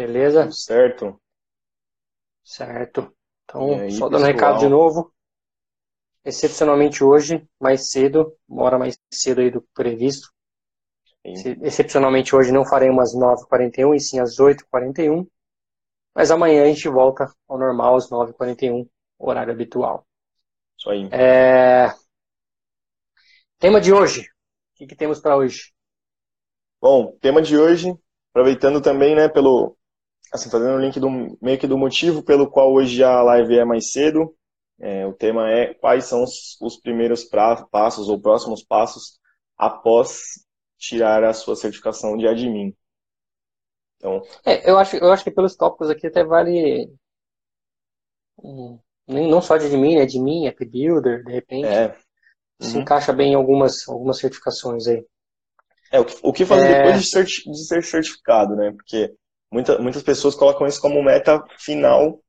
Beleza? Tudo certo? Certo. Então, aí, só dando pessoal? recado de novo. Excepcionalmente hoje, mais cedo, uma hora mais cedo aí do que previsto. Sim. Excepcionalmente hoje não faremos às 9h41 e sim às 8h41. Mas amanhã a gente volta ao normal às 9h41, horário habitual. Isso aí. É... Tema de hoje. O que, que temos para hoje? Bom, tema de hoje, aproveitando também, né, pelo, assim, fazendo o link do, meio que do motivo pelo qual hoje a live é mais cedo, é, o tema é quais são os, os primeiros pra- passos ou próximos passos após tirar a sua certificação de admin. Então, É, eu acho, eu acho que pelos tópicos aqui até vale. nem- Não só de admin, né? Admin, app builder, de repente. é, Se Uhum. encaixa bem em algumas, algumas certificações aí. É, o que, o que fazer É. depois de, certi- de ser certificado, né? Porque muita, muitas pessoas colocam isso como meta final.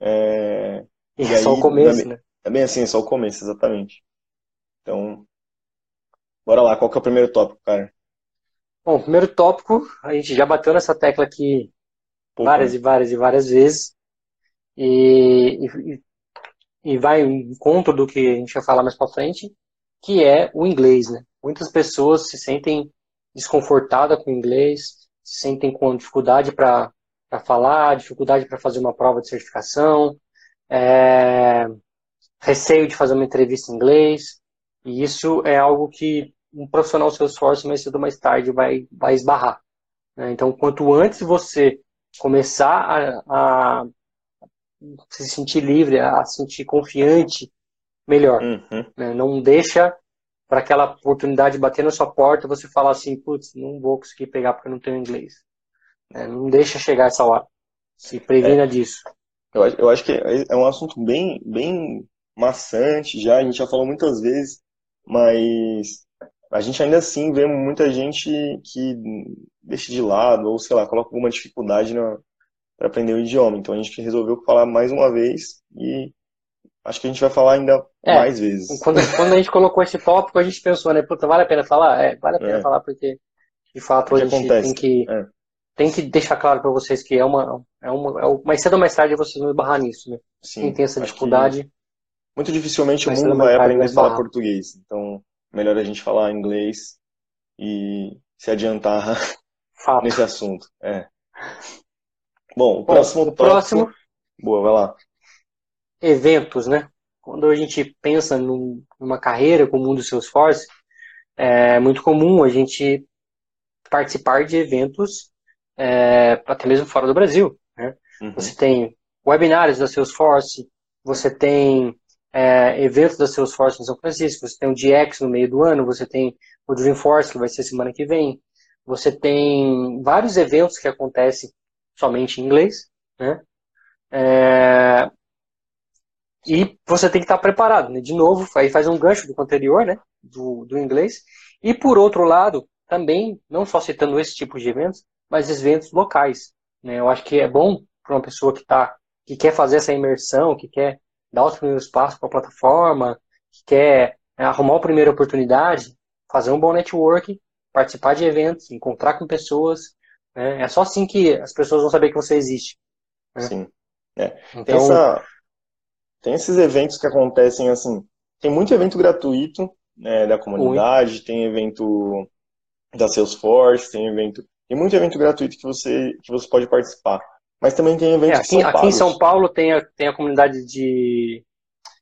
É, E E é só aí, o começo, na- né? é bem assim, é só o começo, exatamente. Então, bora lá, qual que é o primeiro tópico, cara? Bom, primeiro tópico, a gente já bateu nessa tecla aqui várias e várias e várias vezes. E, e, e vai em encontro do que a gente vai falar mais pra frente, que é o inglês, né? Muitas pessoas se sentem desconfortadas com o inglês, sentem com dificuldade para falar, dificuldade para fazer uma prova de certificação, é, receio de fazer uma entrevista em inglês. E isso é algo que um profissional Salesforce mais cedo ou mais tarde vai, vai esbarrar. né? Então, quanto antes você começar a, a se sentir livre, a se sentir confiante, melhor. Uhum. né? Não deixa para aquela oportunidade bater na sua porta você falar assim, putz, não vou conseguir pegar porque eu não tenho inglês. né? Não deixa chegar essa hora. Se previna disso. Eu, acho- eu acho que é é um assunto bem, bem maçante já, a gente já falou muitas vezes, mas a gente ainda assim vê muita gente que deixa de lado, ou sei lá, coloca alguma dificuldade para aprender o idioma. Então a gente resolveu falar mais uma vez e acho que a gente vai falar ainda É, mais vezes. Quando, quando a gente colocou esse tópico, a gente pensou, né, puta, vale a pena falar? É, vale a pena É. falar porque, de fato, a gente acontece? tem que, É. tem que deixar claro para vocês que é uma, é uma, é o- mais cedo ou mais tarde vocês vão esbarrar nisso, né? Sim, Quem tem essa dificuldade, muito dificilmente o mundo vai aprender a falar português. Então, melhor a gente falar inglês e se adiantar fato. nesse assunto. É. Bom, o Bom, próximo o próximo, Boa, vai lá. Eventos, né? Quando a gente pensa num- numa carreira como o mundo Salesforce, é muito comum a gente participar de eventos é, até mesmo fora do Brasil, né? Uhum. Você tem webinários da Salesforce, você tem é, eventos da Salesforce em São Francisco, você tem o DX no meio do ano, você tem o Dreamforce, que vai ser semana que vem, você tem vários eventos que acontecem somente em inglês, né? É, e você tem que estar preparado, né? De novo, aí faz um gancho do anterior, né? Do, do inglês. E por outro lado, também, não só citando esse tipo de eventos, mas eventos locais. Né? Eu acho que é bom para uma pessoa que tá, que quer fazer essa imersão, que quer dar os primeiros passos para a plataforma, que quer é, arrumar uma primeira oportunidade, fazer um bom network, participar de eventos, encontrar com pessoas. Né? É só assim que as pessoas vão saber que você existe. É. Sim. É. Então, essa, tem esses eventos que acontecem assim. Tem muito evento gratuito né, da comunidade, tem evento da Salesforce, tem evento. Tem muito evento gratuito que você, que você pode participar. Mas também tem É, eventos que aqui, aqui em. São Paulo tem a, tem a comunidade de.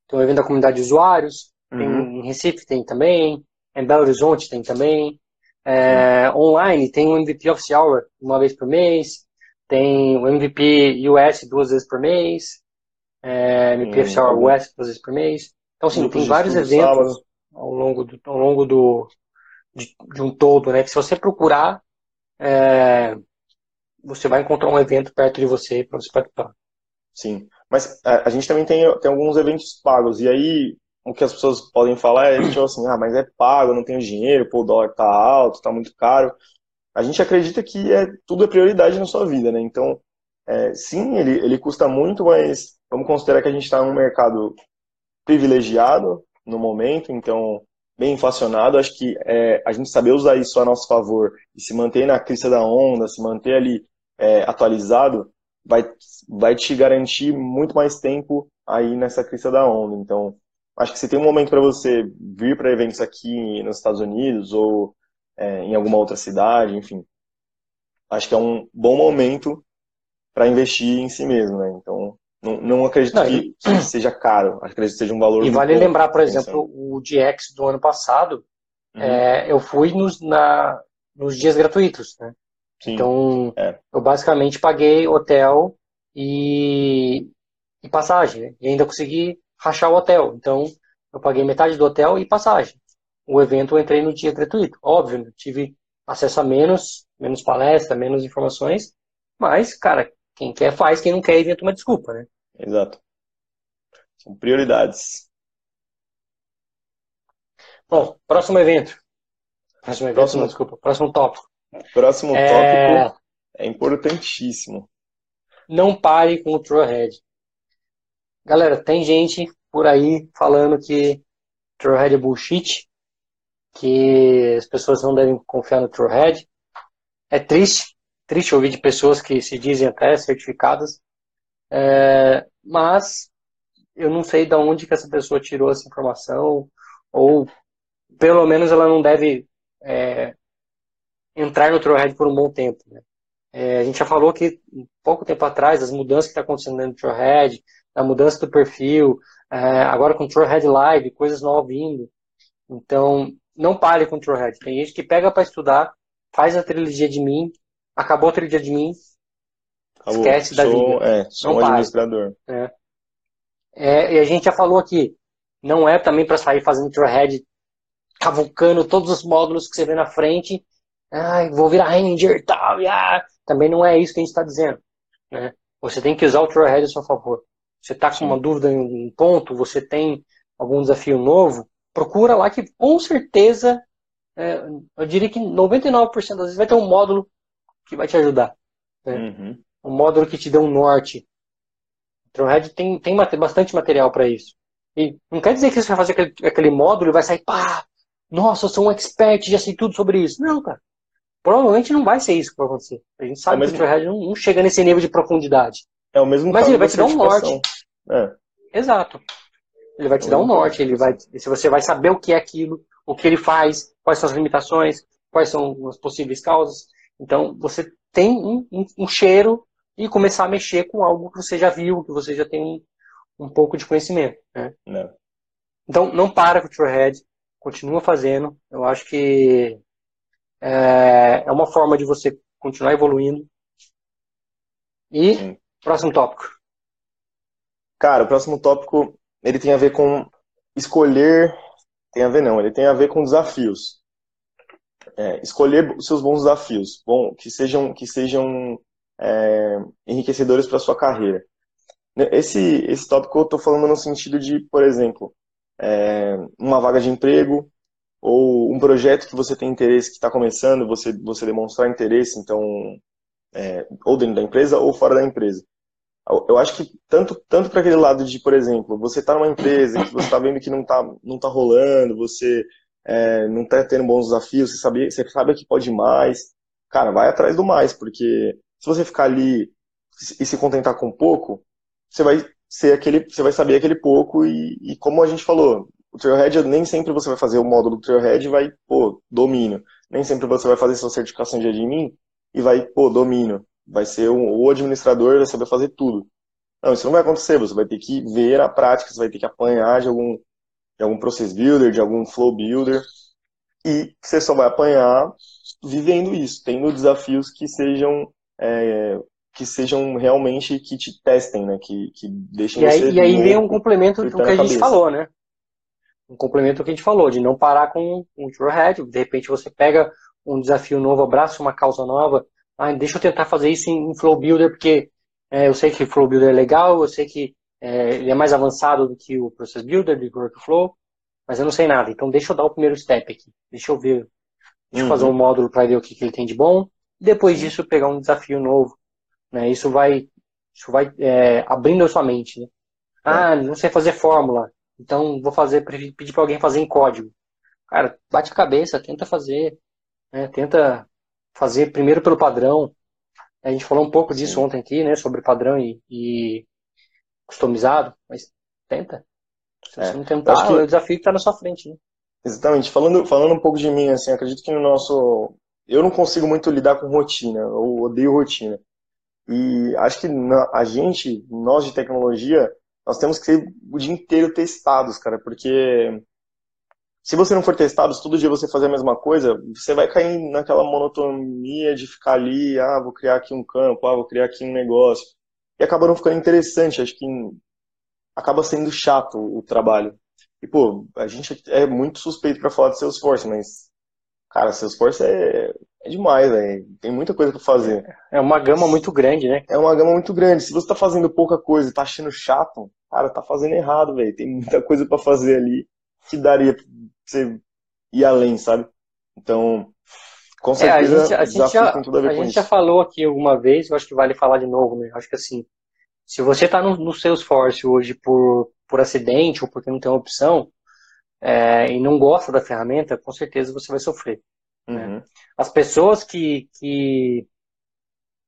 Tem um evento da comunidade de usuários, tem Uhum. em Recife tem também, em Belo Horizonte tem também. É, online tem o MVP Office Hour uma vez por mês, tem o MVP US duas vezes por mês, é, MVP Hum, US duas vezes por mês. Então, assim, tem vários eventos ao longo do, ao longo do, de, de um todo, né? Que se você procurar, é, você vai encontrar um evento perto de você para você participar. Sim, mas a, a gente também tem, tem alguns eventos pagos, e aí o que as pessoas podem falar é tipo assim, ah, mas é pago, eu não tenho dinheiro, pô, o dólar tá alto, tá muito caro. A gente acredita que é, tudo é prioridade na sua vida, né? Então, é, sim, ele, ele custa muito, mas vamos considerar que a gente está num mercado privilegiado no momento, então bem inflacionado. Acho que é, a gente saber usar isso a nosso favor e se manter na crista da onda, se manter ali é, atualizado, vai, vai te garantir muito mais tempo aí nessa crista da onda. Então, acho que se tem um momento para você vir para eventos aqui nos Estados Unidos ou é, em alguma outra cidade, enfim, acho que é um bom momento para investir em si mesmo, né? Então, não, não acredito não, que, seja caro, acredito que seja um valor. E vale lembrar, por exemplo, o DX do ano passado, uhum. é, eu fui nos, na, nos dias gratuitos, né? Sim, então, é. eu basicamente paguei hotel e, e passagem, né? e ainda consegui rachar o hotel. Então, eu paguei metade do hotel e passagem. O evento eu entrei no dia gratuito. Óbvio, tive acesso a menos, menos palestra, menos informações, mas, cara, quem quer faz, quem não quer inventa uma desculpa, né? Exato. São prioridades. Bom, próximo evento. Próximo evento, próximo... Não, desculpa. Próximo tópico. Próximo é... tópico é importantíssimo. Não pare com o Trailhead. Galera, tem gente por aí falando que Trailhead é bullshit, que as pessoas não devem confiar no Trailhead. É triste, triste ouvir de pessoas que se dizem até certificadas, é, mas eu não sei de onde que essa pessoa tirou essa informação, ou pelo menos ela não deve é, entrar no Trailhead por um bom tempo. Né? É, a gente já falou que pouco tempo atrás as mudanças que estão tá acontecendo no Trailhead, a mudança do perfil, é, agora com o Trailhead Live, coisas novas vindo. Então, não pare com o Trailhead. Tem gente que pega para estudar, faz a trilogia de mim, acabou a trilogia de mim, Acabou. esquece da sou, vida. É, sou não um administrador. É. É, e a gente já falou aqui, não é também para sair fazendo Trailhead cavucando todos os módulos que você vê na frente ah, vou virar Ranger e tal, e, ah, também não é isso que a gente está dizendo. Né? Você tem que usar o Trailhead a seu favor. Você está com uma dúvida em um ponto, você tem algum desafio novo, procura lá que com certeza, é, eu diria que 99% das vezes vai ter um módulo que vai te ajudar. Né? Uhum. Um módulo que te dê um norte. O Trailhead tem, tem bastante material para isso. E não quer dizer que você vai fazer aquele, aquele módulo e vai sair, pá, nossa, eu sou um expert, já sei tudo sobre isso. Não, cara. Provavelmente não vai ser isso que vai acontecer. A gente sabe é mesmo... que o Trailhead não, não, chega nesse nível de profundidade. É o mesmo Mas ele vai te dar um norte. É. Exato. Ele vai te é dar um norte, ele vai, se você vai saber o que é aquilo, o que ele faz, quais são as limitações, quais são as possíveis causas. Então, você tem um, um, um cheiro e começar a mexer com algo que você já viu, que você já tem um, pouco de conhecimento. Né? Não. É. Então, não para com o Trailhead, continua fazendo. Eu acho que é, é uma forma de você continuar evoluindo. E Sim. próximo tópico. Cara, o próximo tópico ele tem a ver com escolher. Tem a ver não, ele tem a ver com desafios. É, escolher os seus bons desafios, bom, que sejam que sejam é, enriquecedores para sua carreira. Esse esse tópico eu estou falando no sentido de, por exemplo, é, uma vaga de emprego, ou um projeto que você tem interesse, que está começando, você, você demonstrar interesse, então, é, ou dentro da empresa ou fora da empresa. Eu acho que tanto, tanto para aquele lado de, por exemplo, você está numa empresa que você está vendo que não está não tá rolando, você é, não está tendo bons desafios, você sabe, você sabe que pode mais, cara, vai atrás do mais, porque se você ficar ali e se contentar com pouco, você vai ser aquele, você vai saber aquele pouco e, e como a gente falou, o Trailhead, nem sempre você vai fazer o módulo do Trailhead e vai, pô, domínio. Nem sempre você vai fazer sua certificação de admin e vai, pô, domínio. Vai ser um, o administrador, vai saber fazer tudo. Não, isso não vai acontecer. Você vai ter que ver a prática, você vai ter que apanhar de algum, de algum process builder, de algum flow builder. E você só vai apanhar vivendo isso, tendo desafios que sejam é, que sejam realmente que te testem, né? Que, que deixem e aí, E aí vem um complemento do que a gente falou, né? um complemento ao que a gente falou, de não parar com um Trailhead. De repente você pega um desafio novo, abraça uma causa nova. Ah, deixa eu tentar fazer isso em, Flow Builder, porque é, eu sei que Flow Builder é legal, eu sei que é, ele é mais avançado do que o Process Builder, de Workflow, mas eu não sei nada. Então deixa eu dar o primeiro step aqui. Deixa eu ver. Deixa uhum. eu fazer um módulo para ver o que, que ele tem de bom. Depois disso, pegar um desafio novo. Né? Isso vai, isso vai é, abrindo a sua mente. Né? Ah, não sei fazer fórmula. Então, vou fazer, pedir para alguém fazer em código. Cara, bate a cabeça, tenta fazer, né? tenta fazer primeiro pelo padrão. A gente falou um pouco disso ontem aqui, né? Sobre padrão e, e customizado, mas tenta. Se É, você não tentar, que- o desafio está na sua frente, né? Exatamente. Falando, falando um pouco de mim, assim, acredito que no nosso. Eu não consigo muito lidar com rotina, eu odeio rotina. E acho que a gente, nós de tecnologia, nós temos que ser o dia inteiro testados, cara, porque se você não for testado, se todo dia você fazer a mesma coisa, você vai cair naquela monotonia de ficar ali, ah, vou criar aqui um campo, ah, vou criar aqui um negócio. E acaba não ficando interessante, acho que acaba sendo chato o trabalho. E, pô, a gente é muito suspeito para falar de Salesforce, mas, cara, Salesforce é, é demais, velho. Tem muita coisa para fazer. É uma gama muito grande, né? É uma gama muito grande. Se você tá fazendo pouca coisa e tá achando chato, cara, tá fazendo errado, velho. Tem muita coisa para fazer ali que daria pra você ir além, sabe? Então, com É, a certeza, gente, a gente já, a a gente já falou aqui alguma vez, eu acho que vale falar de novo, né? Eu Acho que assim, se você está no, no Salesforce hoje por, por acidente ou porque não tem opção, é, e não gosta da ferramenta, com certeza você vai sofrer. Uhum. As pessoas que, que,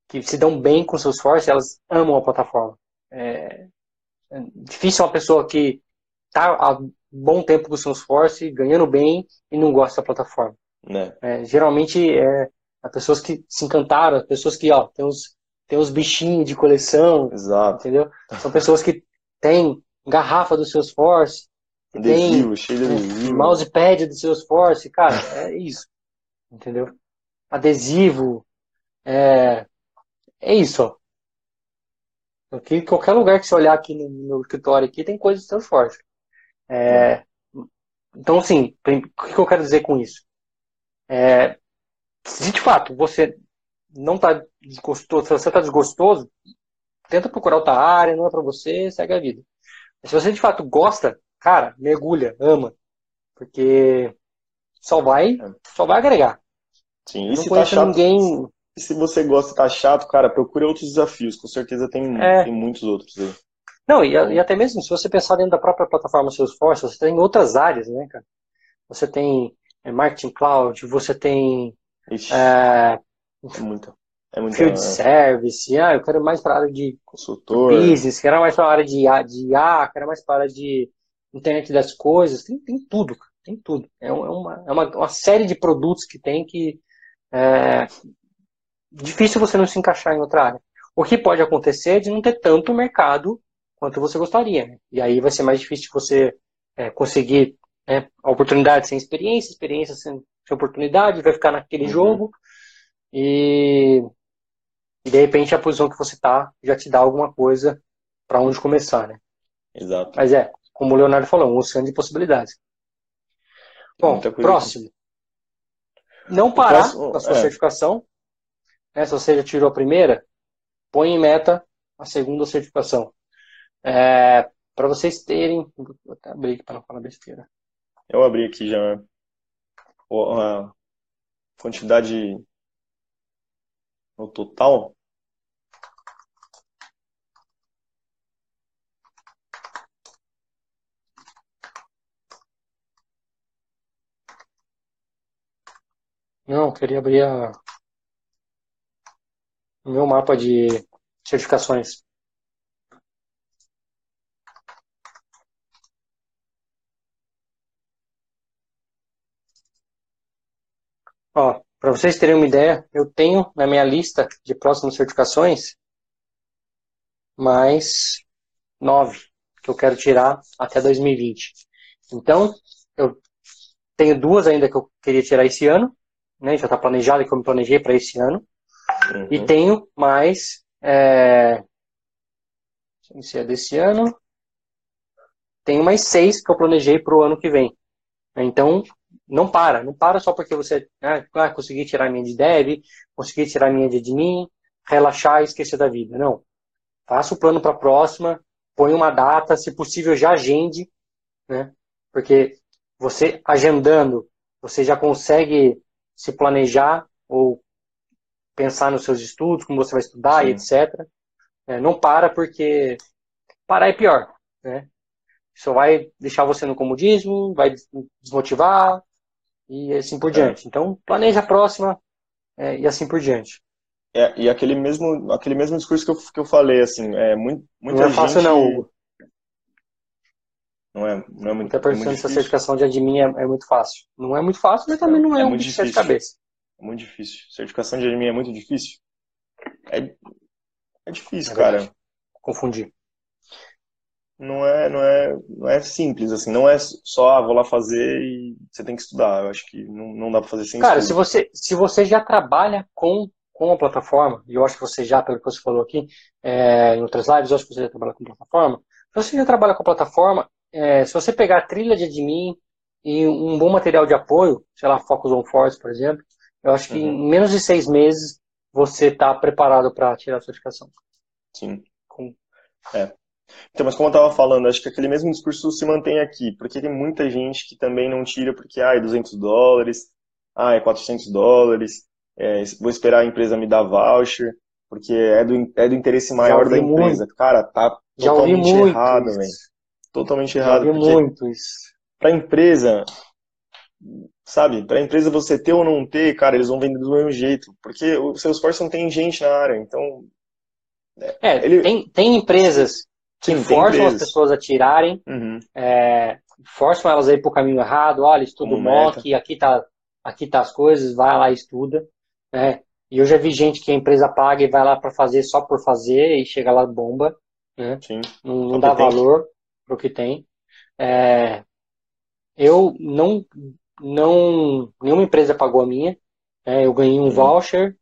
que se dão bem com o Salesforce, elas amam a plataforma. É, é difícil uma pessoa que está há bom tempo com o Salesforce, ganhando bem e não gosta da plataforma. Né? É, geralmente é as pessoas que se encantaram, as pessoas que ó, tem os, tem os bichinhos de coleção, Exato. entendeu? São pessoas que têm garrafa do Salesforce, que tem Adesivo, cheio de adesivo. mousepad do Salesforce, cara, é isso, entendeu? Adesivo, é, é isso, ó. Aqui, qualquer lugar que você olhar aqui no meu escritório aqui tem coisa do Salesforce. É, então, assim, o que eu quero dizer com isso? É, se de fato você não está desgostoso, se você está desgostoso, tenta procurar outra área, não é para você, segue a vida. Mas se você de fato gosta, cara, mergulha, ama, porque só vai, só vai agregar. Sim, e se tá chato, ninguém. e se você gosta e tá chato, cara, procure outros desafios. Com certeza tem, É. tem muitos outros aí. Não, e, e até mesmo se você pensar dentro da própria plataforma Salesforce, você tem outras áreas, né, cara? Você tem é, marketing cloud, você tem Ixi, é, é muita. É muita field é, service, ah, eu quero mais para a área de consultor. business, quero mais para a área de IA, de IA, quero mais para a área de internet das coisas, tem, tem tudo, tem tudo. É, é uma, é uma, uma série de produtos que tem que é difícil você não se encaixar em outra área. O que pode acontecer é de não ter tanto mercado quanto você gostaria. né? E aí vai ser mais difícil você é, conseguir né, a oportunidade sem experiência, experiência sem, sem oportunidade, vai ficar naquele Uhum. jogo e, e de repente a posição que você está já te dá alguma coisa para onde começar, né? Exato. Mas é, como o Leonardo falou, um oceano de possibilidades. Bom, próximo. Não parar próximo, com a sua é. certificação. Né? Se você já tirou a primeira, põe em meta a segunda certificação. É, para vocês terem. Vou até abrir aqui para não falar besteira. Eu abri aqui já a quantidade no total. Não, eu queria abrir a, o meu mapa de certificações. Ó, para vocês terem uma ideia, eu tenho na minha lista de próximas certificações mais nove que eu quero tirar até 2020. Então, eu tenho duas ainda que eu queria tirar esse ano, né? Já está planejado que eu me planejei para esse ano. E Uhum. tenho mais. É... Se é desse ano. Tenho mais seis que eu planejei para o ano que vem. Então, não para. Não para só porque você né, ah, consegui tirar a minha de dev, consegui tirar a minha de admin, relaxar e esquecer da vida. Não. Faça o plano para a próxima, põe uma data, se possível já agende, né? Porque você agendando, você já consegue se planejar ou pensar nos seus estudos, como você vai estudar e etc. É, não para porque parar é pior, né? Só vai deixar você no comodismo, vai desmotivar e assim por diante. Então, planeja a próxima é, e assim por diante. É, e aquele mesmo, aquele mesmo discurso que eu, que eu falei, assim, é muito, muita não é fácil gente... não, Hugo. Não é, não é muito, Muita é muito difícil. certificação de admin é, é muito fácil. Não é muito fácil, mas também não é, É muito bicho de difícil. cabeças. É muito difícil. Certificação de admin é muito difícil? É, é difícil, É cara. Confundi. Não é, não é, não é simples, assim. Não é só, ah, vou lá fazer e você tem que estudar. Eu acho que não, não dá pra fazer sem Cara, se estudo. você, se você já trabalha com, com a plataforma, e eu acho que você já, pelo que você falou aqui, é, em outras lives, eu acho que você já trabalha com a plataforma. Se você já trabalha com a plataforma, é, se você pegar a trilha de admin e um bom material de apoio, sei lá, Focus on Force, por exemplo, eu acho que Uhum. em menos de seis meses você está preparado para tirar a certificação. Sim. Com- Então, mas como eu estava falando, acho que aquele mesmo discurso se mantém aqui, porque tem muita gente que também não tira porque, ah, é 200 dólares, ah, é 400 dólares, é, vou esperar a empresa me dar voucher, porque é do, é do interesse maior da empresa. Cara, tá Já totalmente muito errado, velho. Totalmente errado, muito isso. para empresa, sabe, para empresa você ter ou não ter, cara, eles vão vender do mesmo jeito, porque o Salesforce não tem gente na área, então, É, Ele- tem, tem empresas que sim, forçam as empresas. pessoas a tirarem, Uhum, é, forçam elas a ir pro caminho errado, olha, estuda o mock, aqui tá, aqui tá as coisas, vai lá e estuda, né? E eu já vi gente que a empresa paga e vai lá para fazer só por fazer e chega lá bomba, né? sim, Não, não dá tem. valor pro que tem. É, eu não, não, nenhuma empresa pagou a minha, né? Eu ganhei um Uhum. voucher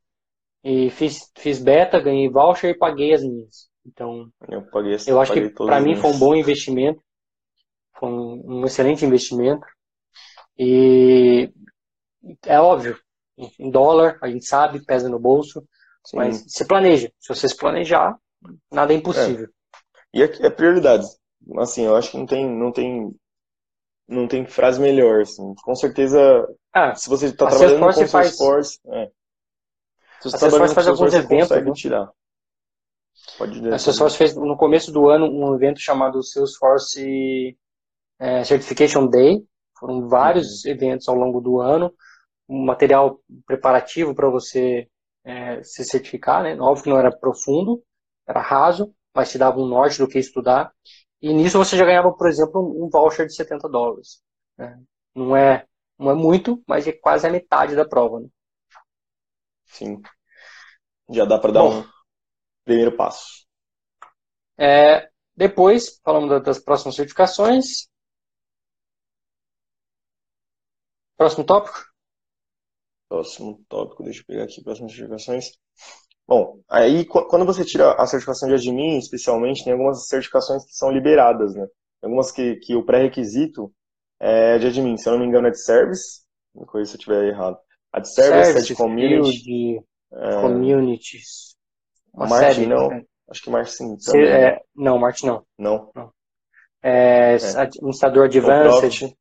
e fiz, fiz beta, ganhei voucher e paguei as minhas. Então, eu paguei, eu acho que para mim foi um bom investimento, foi um, um excelente investimento. E é óbvio, em dólar, a gente sabe, pesa no bolso, Sim. mas se planeja. Se você se planejar, nada é impossível. E é, é prioridade. Assim, eu acho que não tem, não tem, não tem frase melhor, assim. Com certeza, Ah, se você está trabalhando com Salesforce faz- Salesforce, é. Se você está trabalhando Salesforce com faz alguns Salesforce, você consegue né? tirar. Pode dizer. A Salesforce fez no começo do ano um evento chamado Salesforce eh, Certification Day. Foram vários eventos ao longo do ano, um material preparativo para você eh, se certificar, né? Óbvio que não era profundo, era raso, mas te dava um norte do que estudar. E nisso você já ganhava, por exemplo, um voucher de 70 dólares. né? Não é, não é muito, mas é quase a metade da prova. Né? Sim. Já dá para dar Bom. um primeiro passo. É, depois, falando da- das próximas certificações. Próximo tópico? Próximo tópico, deixa eu pegar aqui próximas certificações. Bom, aí qu- quando você tira a certificação de admin, especialmente, tem algumas certificações que são liberadas, né? Algumas que, que o pré-requisito é de admin, se eu não me engano é de service, me corrija se eu estiver errado. A de service, a de community, field, é, communities. Uma Marketing, série. não. né? acho que marketing Se- também, é, não, Martin não. não. É, Administrador Advanced, Non-profit,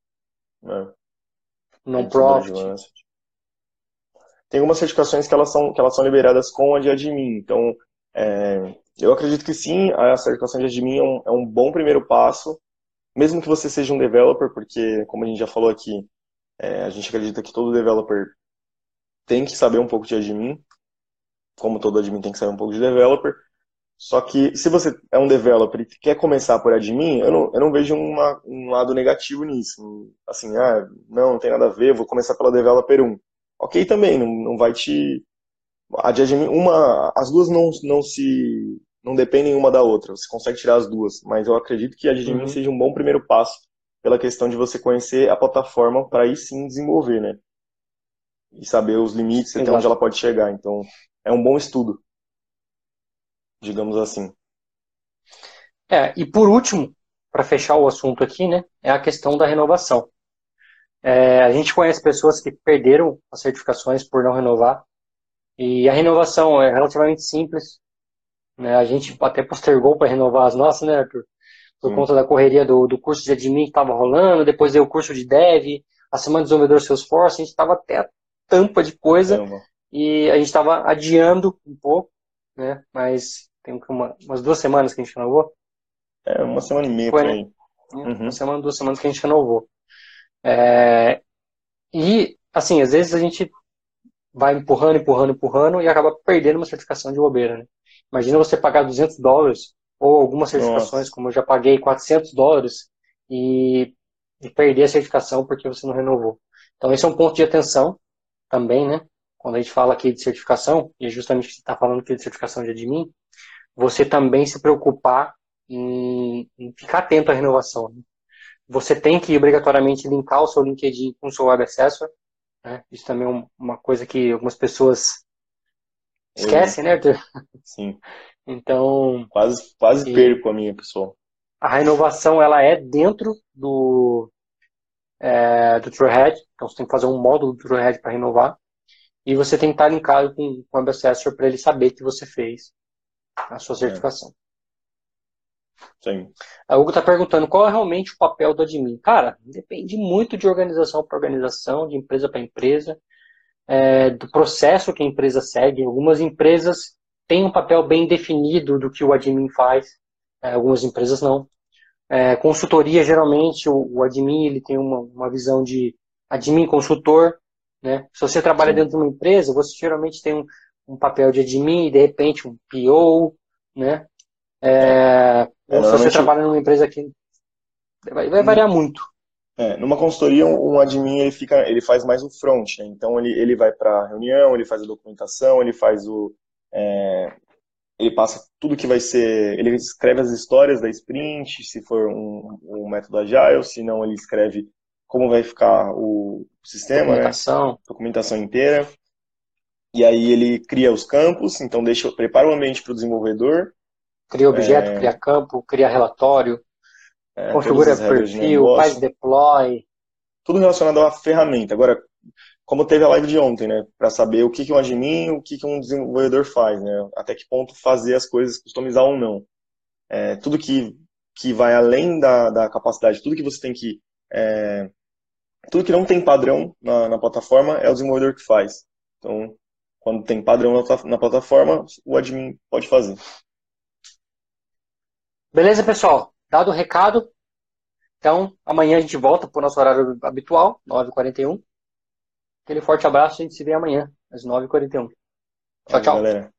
é. Non-Profit. Advanced. Tem algumas certificações que elas são, que elas são liberadas com a de admin. Então, é, eu acredito que sim, a certificação de admin é um, é um bom primeiro passo, mesmo que você seja um developer, porque, como a gente já falou aqui, é, a gente acredita que todo developer tem que saber um pouco de admin, como todo admin tem que saber um pouco de developer. Só que se você é um developer e quer começar por admin, eu não, eu não vejo uma, um lado negativo nisso. Assim, ah, não, não tem nada a ver, vou começar pela developer 1. Ok também, não, não vai te... A uma, as duas não, não se... não dependem uma da outra, você consegue tirar as duas, mas eu acredito que a admin Uhum. seja um bom primeiro passo pela questão de você conhecer a plataforma para aí sim desenvolver, né? E saber os limites, até Exato. onde ela pode chegar. Então, é um bom estudo, digamos assim. É, e por último, para fechar o assunto aqui, né, é a questão da renovação. É, a gente conhece pessoas que perderam as certificações por não renovar, e a renovação é relativamente simples. Né, a gente até postergou para renovar as nossas, né, Arthur? Por Sim. conta da correria do, do curso de admin que estava rolando, depois veio o curso de dev, a semana do desenvolvedor Salesforce, a gente estava até a tampa de coisa, Caramba. e a gente estava adiando um pouco, né, mas tem uma, umas duas semanas que a gente renovou. É, uma semana e meia Foi, por né? aí. Uhum. Uma semana, duas semanas que a gente renovou. É, e, assim, às vezes a gente vai empurrando, empurrando, empurrando e acaba perdendo uma certificação de bobeira, né? Imagina você pagar 200 dólares ou algumas certificações, Nossa. como eu já paguei 400 dólares e, e perder a certificação porque você não renovou. Então esse é um ponto de atenção também, né? Quando a gente fala aqui de certificação, e é justamente você está falando aqui de certificação de admin, você também se preocupar em, em ficar atento à renovação. Né? Você tem que obrigatoriamente linkar o seu LinkedIn com o seu Web Assessor. Né? Isso também é uma coisa que algumas pessoas esquecem, né, Arthur? Sim. Então. Quase, quase perco a minha pessoa. A renovação ela é dentro do, é, do TrueHead. Então você tem que fazer um módulo do TrueHead para renovar. E você tem que estar linkado com, com o Web Assessor para ele saber que você fez a sua certificação. Sim. A Hugo está perguntando qual é realmente o papel do admin. Cara, depende muito de organização para organização, de empresa para empresa, é, do processo que a empresa segue. Algumas empresas têm um papel bem definido do que o admin faz, é, algumas empresas não. É, consultoria, geralmente, o, o, admin ele tem uma, uma visão de admin consultor. Né? Se você trabalha Sim. dentro de uma empresa, você geralmente tem um, um papel de admin e, de repente, um PO, né? É, é, ou se você trabalha numa empresa que vai, vai variar muito. É, numa consultoria, um admin ele fica, ele faz mais o front, né? então ele, ele vai para a reunião, ele faz a documentação, ele faz o, é, ele passa tudo que vai ser, ele escreve as histórias da sprint, se for um, um método agile, se não ele escreve como vai ficar o, o sistema, né? documentação. Né? documentação inteira. E aí ele cria os campos, então deixa, prepara o ambiente para o desenvolvedor, Cria objeto, é... cria campo, cria relatório, é, configura perfil, faz deploy. Tudo relacionado à ferramenta. Agora, como teve a live de ontem, né? Para saber o que, que um admin, o que, que um desenvolvedor faz, né? Até que ponto fazer as coisas, customizar ou não. É, tudo que, que vai além da, da capacidade, tudo que você tem que. É, tudo que não tem padrão na, na plataforma é o desenvolvedor que faz. Então, quando tem padrão na, na plataforma, o admin pode fazer. Beleza, pessoal? Dado o recado, então amanhã a gente volta para o nosso horário habitual, 9h41. Aquele forte abraço, a gente se vê amanhã, às 9h41. Tchau, tchau. Galera.